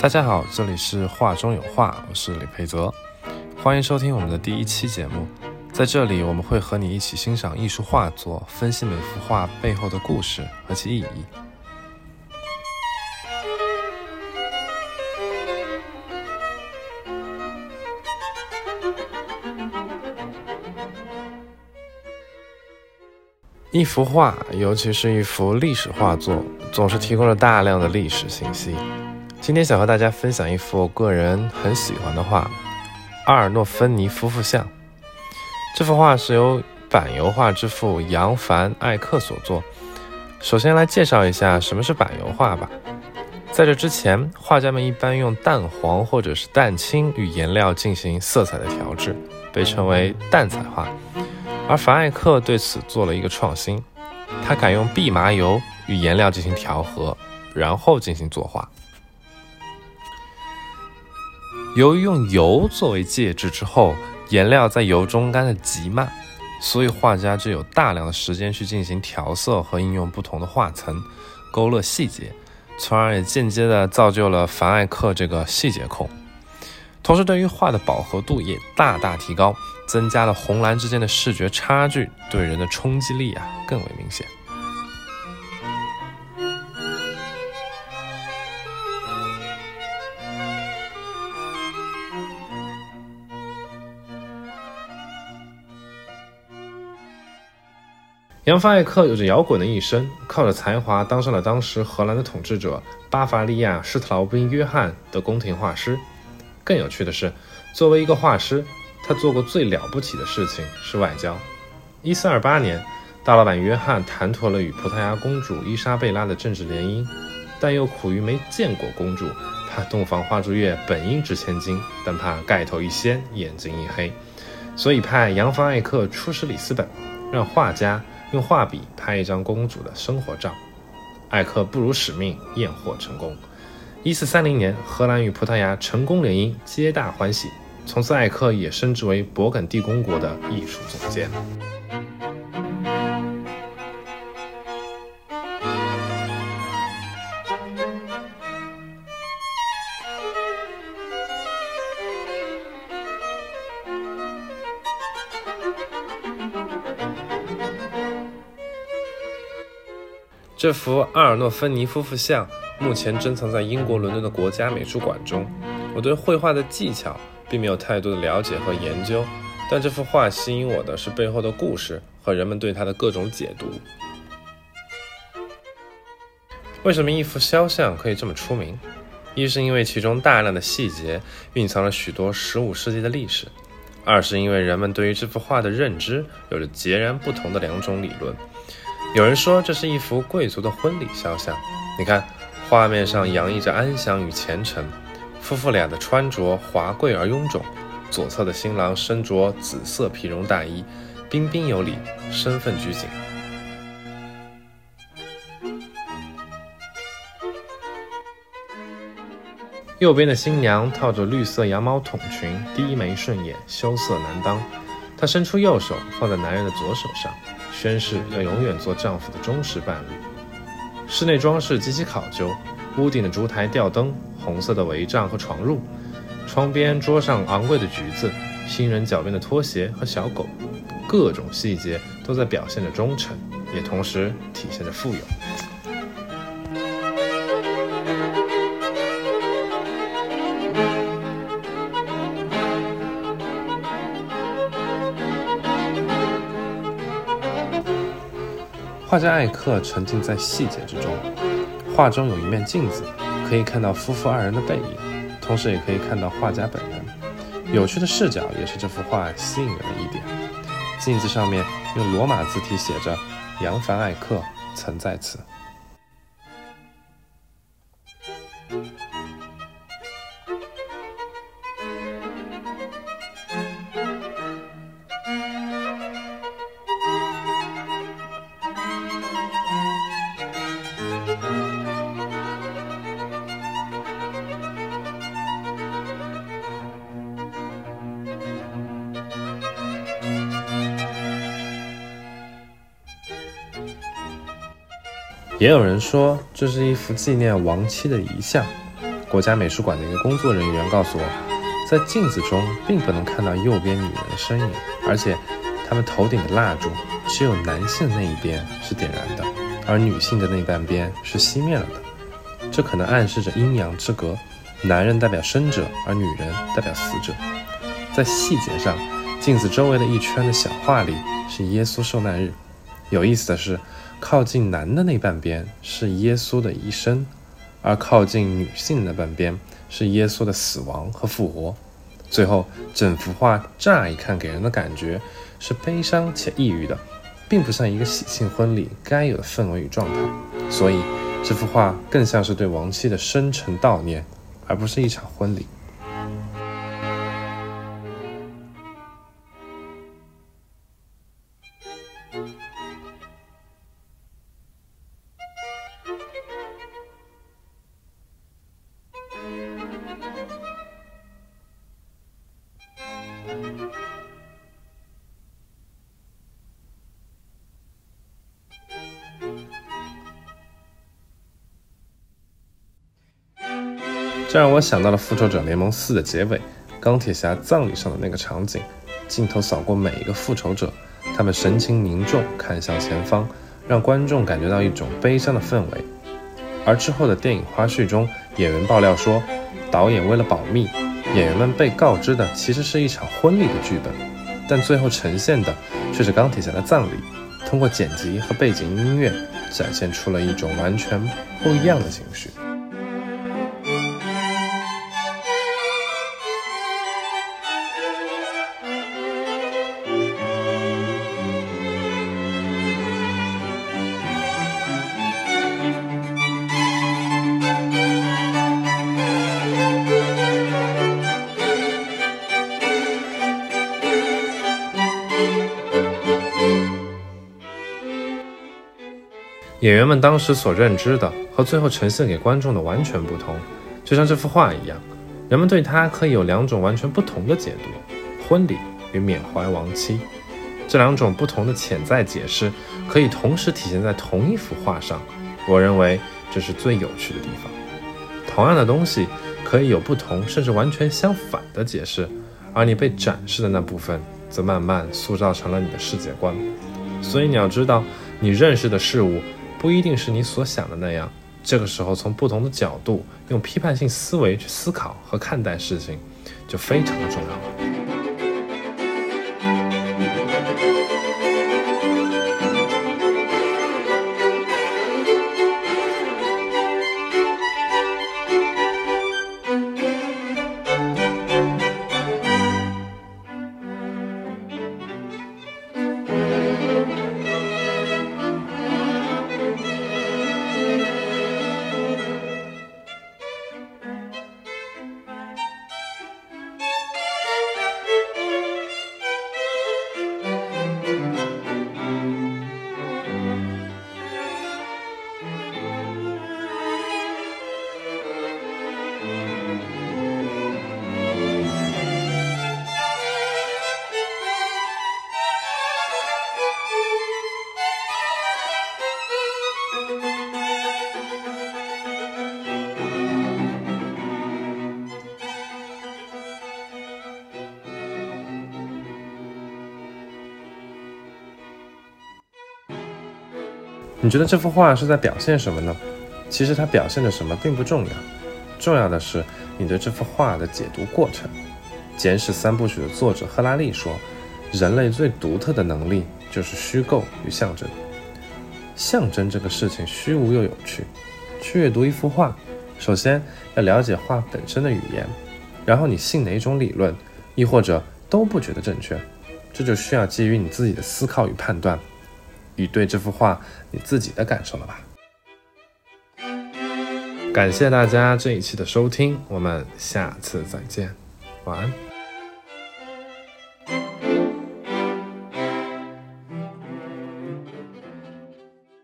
大家好，这里是画中有画，我是李培泽，欢迎收听我们的第一期节目。在这里，我们会和你一起欣赏艺术画作，分析每幅画背后的故事和其意义。一幅画，尤其是一幅历史画作，总是提供了大量的历史信息。今天想和大家分享一幅我个人很喜欢的画——阿尔诺芬尼夫妇像。这幅画是由板油画之父扬凡艾克所作。首先来介绍一下什么是板油画吧。在这之前，画家们一般用淡黄或者是淡青与颜料进行色彩的调制，被称为淡彩画。而凡艾克对此做了一个创新，他改用蓖麻油与颜料进行调和，然后进行作画。由于用油作为介质之后，颜料在油中干得极慢，所以画家就有大量的时间去进行调色和应用不同的画层，勾勒细节，从而也间接的造就了凡艾克这个细节控。同时，对于画的饱和度也大大提高，增加了红蓝之间的视觉差距，对人的冲击力啊更为明显。扬凡艾克有着摇滚的一生，靠着才华当上了当时荷兰的统治者巴伐利亚施特劳宾约翰的宫廷画师。更有趣的是，作为一个画师，他做过最了不起的事情是外交。一四二八年，大老板约翰谈妥了与葡萄牙公主伊莎贝拉的政治联姻，但又苦于没见过公主，怕洞房花烛夜本应值千金，但怕盖头一掀眼睛一黑，所以派扬凡艾克出使里斯本，让画家用画笔拍一张公主的生活照。艾克不辱使命，验货成功。一四三零年，荷兰与葡萄牙成功联姻，皆大欢喜。从此，艾克也升职为勃艮第公国的艺术总监。这幅阿尔诺芬尼夫妇像。目前珍藏在英国伦敦的国家美术馆中。我对绘画的技巧并没有太多的了解和研究，但这幅画吸引我的是背后的故事和人们对它的各种解读。为什么一幅肖像可以这么出名？一是因为其中大量的细节蕴藏了许多15世纪的历史；二是因为人们对于这幅画的认知有着截然不同的两种理论。有人说这是一幅贵族的婚礼肖像，你看。画面上洋溢着安详与虔诚，夫妇俩的穿着华贵而臃肿。左侧的新郎身着紫色皮绒大衣，彬彬有礼，身份拘谨。右边的新娘套着绿色羊毛筒裙，低眉顺眼，羞涩难当。她伸出右手放在男人的左手上，宣誓要永远做丈夫的忠实伴侣。室内装饰极其考究，屋顶的烛台、吊灯、红色的帷帐和床褥，窗边、桌上昂贵的橘子，新人脚边的拖鞋和小狗，各种细节都在表现着忠诚，也同时体现着富有。画家艾克沉浸在细节之中，画中有一面镜子，可以看到夫妇二人的背影，同时也可以看到画家本人。有趣的视角也是这幅画吸引人的一点。镜子上面用罗马字体写着“扬凡艾克曾在此”。也有人说这是一幅纪念亡妻的遗像，国家美术馆的一个工作人员告诉我，在镜子中并不能看到右边女人的身影，而且他们头顶的蜡烛只有男性那一边是点燃的，而女性的那半边是熄灭了的。这可能暗示着阴阳之隔，男人代表生者，而女人代表死者。在细节上，镜子周围的一圈的小画里是耶稣受难日。有意思的是，靠近男的那半边是耶稣的一生。而靠近女性的半边是耶稣的死亡和复活。最后，整幅画乍一看给人的感觉是悲伤且抑郁的，并不像一个喜庆婚礼该有的氛围与状态。所以，这幅画更像是对亡妻的深沉悼念，而不是一场婚礼。这让我想到了《复仇者联盟四》的结尾，钢铁侠葬礼上的那个场景。镜头扫过每一个复仇者，他们神情凝重，看向前方，让观众感觉到一种悲伤的氛围。而之后的电影花絮中，演员爆料说，导演为了保密，演员们被告知的其实是一场婚礼的剧本，但最后呈现的却是钢铁侠的葬礼。通过剪辑和背景音乐，展现出了一种完全不一样的情绪。演员们当时所认知的和最后呈现给观众的完全不同，就像这幅画一样，人们对它可以有两种完全不同的解读：婚礼与缅怀亡妻。这两种不同的潜在解释可以同时体现在同一幅画上。我认为这是最有趣的地方。同样的东西可以有不同甚至完全相反的解释，而你被展示的那部分则慢慢塑造成了你的世界观。所以你要知道，你认识的事物。不一定是你所想的那样。这个时候，从不同的角度，用批判性思维去思考和看待事情，就非常的重要了你觉得这幅画是在表现什么呢？其实它表现的什么并不重要，重要的是你对这幅画的解读过程。《简史三部曲》的作者赫拉利说：“人类最独特的能力就是虚构与象征。象征这个事情虚无又有趣。去阅读一幅画，首先要了解画本身的语言，然后你信哪种理论，亦或者都不觉得正确，这就需要基于你自己的思考与判断。”与对这幅画你自己的感受了吧？感谢大家这一期的收听，我们下次再见，晚安。